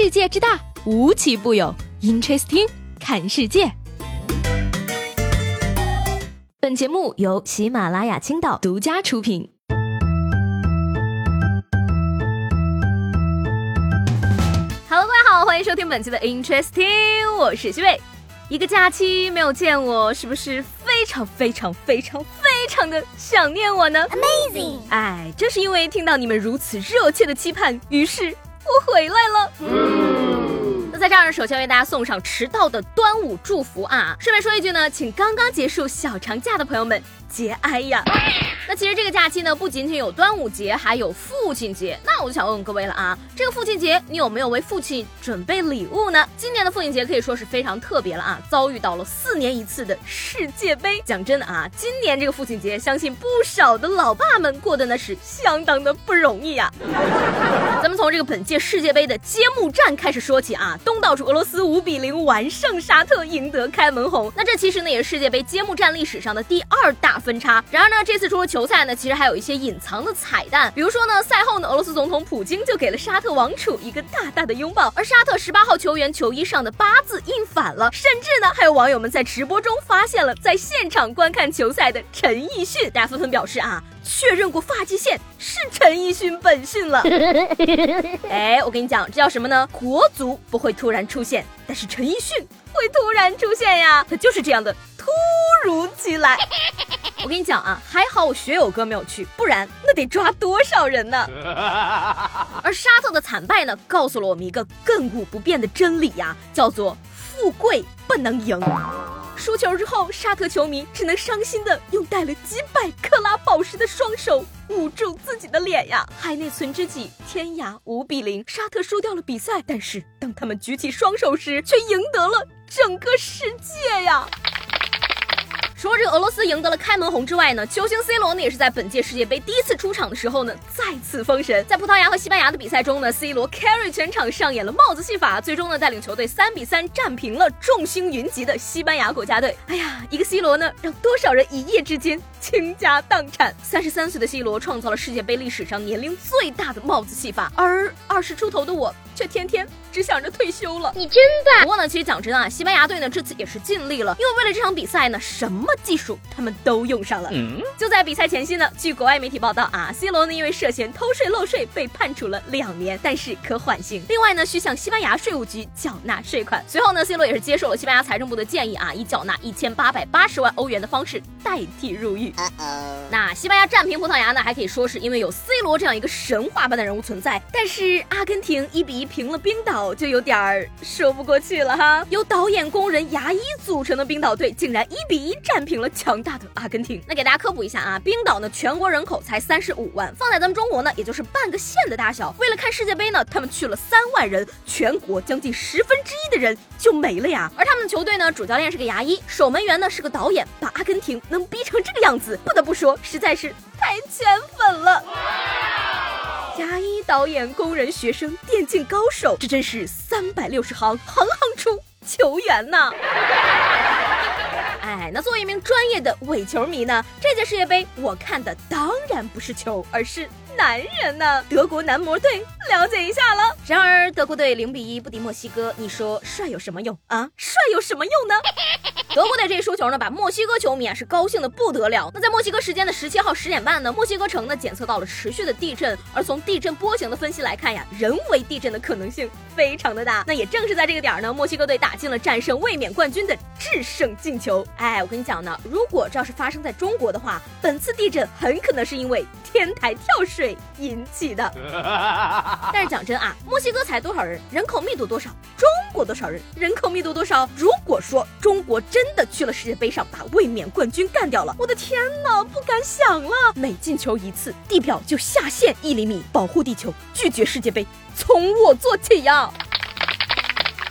世界之大，无奇不有。Interesting，看世界。本节目由喜马拉雅青岛独家出品。Hello，各位好，欢迎收听本期的 Interesting，我是西贝。一个假期没有见我，是不是非常非常非常非常的想念我呢？Amazing！哎，正是因为听到你们如此热切的期盼，于是我回来了。在这儿，首先为大家送上迟到的端午祝福啊！顺便说一句呢，请刚刚结束小长假的朋友们。节哀呀！那其实这个假期呢，不仅仅有端午节，还有父亲节。那我就想问问各位了啊，这个父亲节你有没有为父亲准备礼物呢？今年的父亲节可以说是非常特别了啊，遭遇到了四年一次的世界杯。讲真的啊，今年这个父亲节，相信不少的老爸们过得那是相当的不容易呀。咱们从这个本届世界杯的揭幕战开始说起啊，东道主俄罗斯五比零完胜沙特，赢得开门红。那这其实呢，也是世界杯揭幕战历史上的第二大。分差。然而呢，这次除了球赛呢，其实还有一些隐藏的彩蛋。比如说呢，赛后呢，俄罗斯总统普京就给了沙特王储一个大大的拥抱，而沙特十八号球员球衣上的八字印反了。甚至呢，还有网友们在直播中发现了在现场观看球赛的陈奕迅，大家纷纷表示啊，确认过发际线是陈奕迅本性了。哎，我跟你讲，这叫什么呢？国足不会突然出现，但是陈奕迅会突然出现呀，他就是这样的突如其来。我跟你讲啊，还好我学友哥没有去，不然那得抓多少人呢？而沙特的惨败呢，告诉了我们一个亘古不变的真理呀，叫做富贵不能赢。输球之后，沙特球迷只能伤心的用带了几百克拉宝石的双手捂住自己的脸呀。海内存知己，天涯五比零，沙特输掉了比赛，但是当他们举起双手时，却赢得了整个世界呀。除了这个俄罗斯赢得了开门红之外呢，球星 C 罗呢也是在本届世界杯第一次出场的时候呢再次封神。在葡萄牙和西班牙的比赛中呢，C 罗 carry 全场上演了帽子戏法，最终呢带领球队三比三战平了众星云集的西班牙国家队。哎呀，一个 C 罗呢让多少人一夜之间倾家荡产。三十三岁的 C 罗创造了世界杯历史上年龄最大的帽子戏法，而二十出头的我。却天天只想着退休了，你真的。不过呢，其实讲真啊，西班牙队呢这次也是尽力了，因为为了这场比赛呢，什么技术他们都用上了。嗯，就在比赛前夕呢，据国外媒体报道啊，C 罗呢因为涉嫌偷税漏税被判处了两年，但是可缓刑。另外呢，需向西班牙税务局缴纳税款。随后呢，C 罗也是接受了西班牙财政部的建议啊，以缴纳一千八百八十万欧元的方式代替入狱。那西班牙战平葡萄牙呢，还可以说是因为有 C 罗这样一个神话般的人物存在。但是阿根廷一比一。平了冰岛就有点儿说不过去了哈。由导演、工人、牙医组成的冰岛队竟然一比一战平了强大的阿根廷。那给大家科普一下啊，冰岛呢全国人口才三十五万，放在咱们中国呢也就是半个县的大小。为了看世界杯呢，他们去了三万人，全国将近十分之一的人就没了呀。而他们的球队呢，主教练是个牙医，守门员呢是个导演，把阿根廷能逼成这个样子，不得不说实在是太圈粉了。牙医、导演、工人、学生、电竞高手，这真是三百六十行，行行出球员呐！哎，那作为一名专业的伪球迷呢，这届世界杯我看的当然不是球，而是。男人呢？德国男模队了解一下了。然而德国队零比一不敌墨西哥，你说帅有什么用啊？帅有什么用呢？德国队这一输球呢，把墨西哥球迷啊是高兴的不得了。那在墨西哥时间的十七号十点半呢，墨西哥城呢检测到了持续的地震，而从地震波形的分析来看呀，人为地震的可能性非常的大。那也正是在这个点儿呢，墨西哥队打进了战胜卫冕冠军的制胜进球。哎，我跟你讲呢，如果这要是发生在中国的话，本次地震很可能是因为天台跳水。引起的，但是讲真啊，墨西哥才多少人，人口密度多少？中过多少人，人口密度多少？如果说中国真的去了世界杯上把卫冕冠军干掉了，我的天哪，不敢想了！每进球一次，地表就下陷一厘米，保护地球，拒绝世界杯，从我做起呀！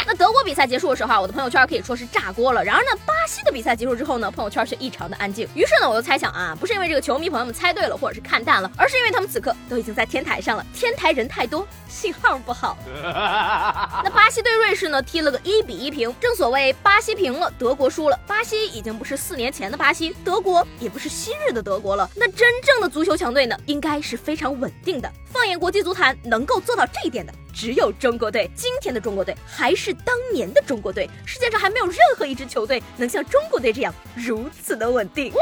那德国比赛结束的时候啊，我的朋友圈可以说是炸锅了。然而呢，巴西的比赛结束之后呢，朋友圈却异常的安静。于是呢，我就猜想啊，不是因为这个球迷朋友们猜对了，或者是看淡了，而是因为他们此刻都已经在天台上了，天台人太多，信号不好。那巴西对瑞士呢，踢了个一比一平。正所谓巴西平了，德国输了。巴西已经不是四年前的巴西，德国也不是昔日的德国了。那真正的足球强队呢，应该是非常稳定的。放眼国际足坛，能够做到这一点的。只有中国队。今天的中国队还是当年的中国队，世界上还没有任何一支球队能像中国队这样如此的稳定。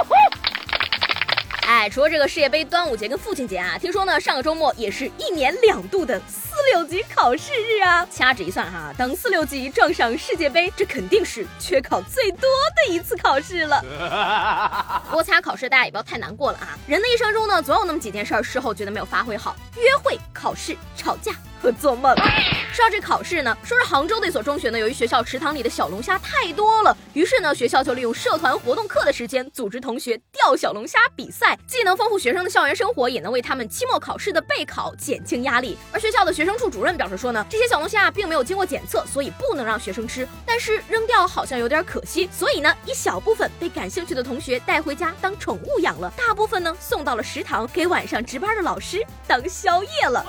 哎，除了这个世界杯、端午节跟父亲节啊，听说呢上个周末也是一年两度的六级考试日啊。掐指一算哈，等四六级撞上世界杯，这肯定是缺考最多的一次考试了。不过参加考试大家也不要太难过了啊，人的一生中呢总有那么几件事儿事后觉得没有发挥好，约会、考试、吵架。和做梦。说到这考试呢，说是杭州的一所中学呢，由于学校池塘里的小龙虾太多了，于是呢，学校就利用社团活动课的时间，组织同学钓小龙虾比赛，既能丰富学生的校园生活，也能为他们期末考试的备考减轻压力。而学校的学生处主任表示说呢，这些小龙虾并没有经过检测，所以不能让学生吃，但是扔掉好像有点可惜，所以呢，一小部分被感兴趣的同学带回家当宠物养了，大部分呢送到了食堂给晚上值班的老师当宵夜了。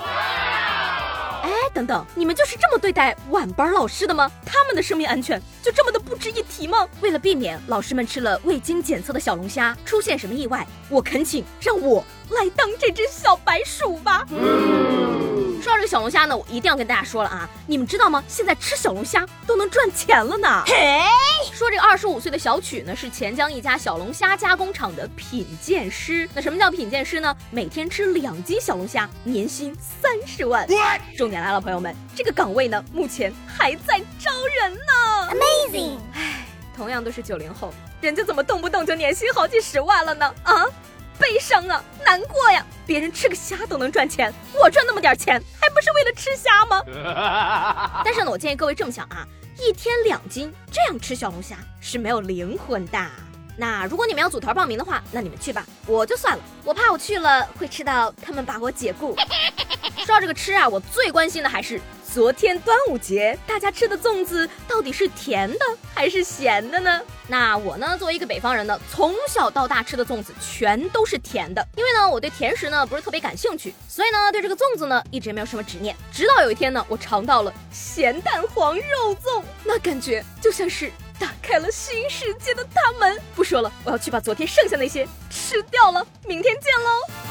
哎，等等，你们就是这么对待晚班老师的吗？他们的生命安全就这么的不值一提吗？为了避免老师们吃了未经检测的小龙虾出现什么意外，我恳请让我来当这只小白鼠吧。说到这个小龙虾呢，我一定要跟大家说了啊，你们知道吗？现在吃小龙虾都能赚钱了呢。嘿，说这个二十五岁的小曲呢，是钱江一家小龙虾加工厂的品鉴师。那什么叫品鉴师呢？每天吃两斤小龙虾，年薪三十万。重点。来了，朋友们，这个岗位呢，目前还在招人呢。Amazing！唉，同样都是九零后，人家怎么动不动就年薪好几十万了呢？啊，悲伤啊，难过呀！别人吃个虾都能赚钱，我赚那么点钱，还不是为了吃虾吗？但是呢，我建议各位这么想啊，一天两斤，这样吃小龙虾是没有灵魂的。那如果你们要组团报名的话，那你们去吧，我就算了，我怕我去了会吃到他们把我解雇。说到这个吃啊，我最关心的还是昨天端午节大家吃的粽子到底是甜的还是咸的呢？那我呢，作为一个北方人呢，从小到大吃的粽子全都是甜的，因为呢，我对甜食呢不是特别感兴趣，所以呢，对这个粽子呢一直没有什么执念。直到有一天呢，我尝到了咸蛋黄肉粽，那感觉就像是打开了新世界的大门。不说了，我要去把昨天剩下那些吃掉了。明天见喽。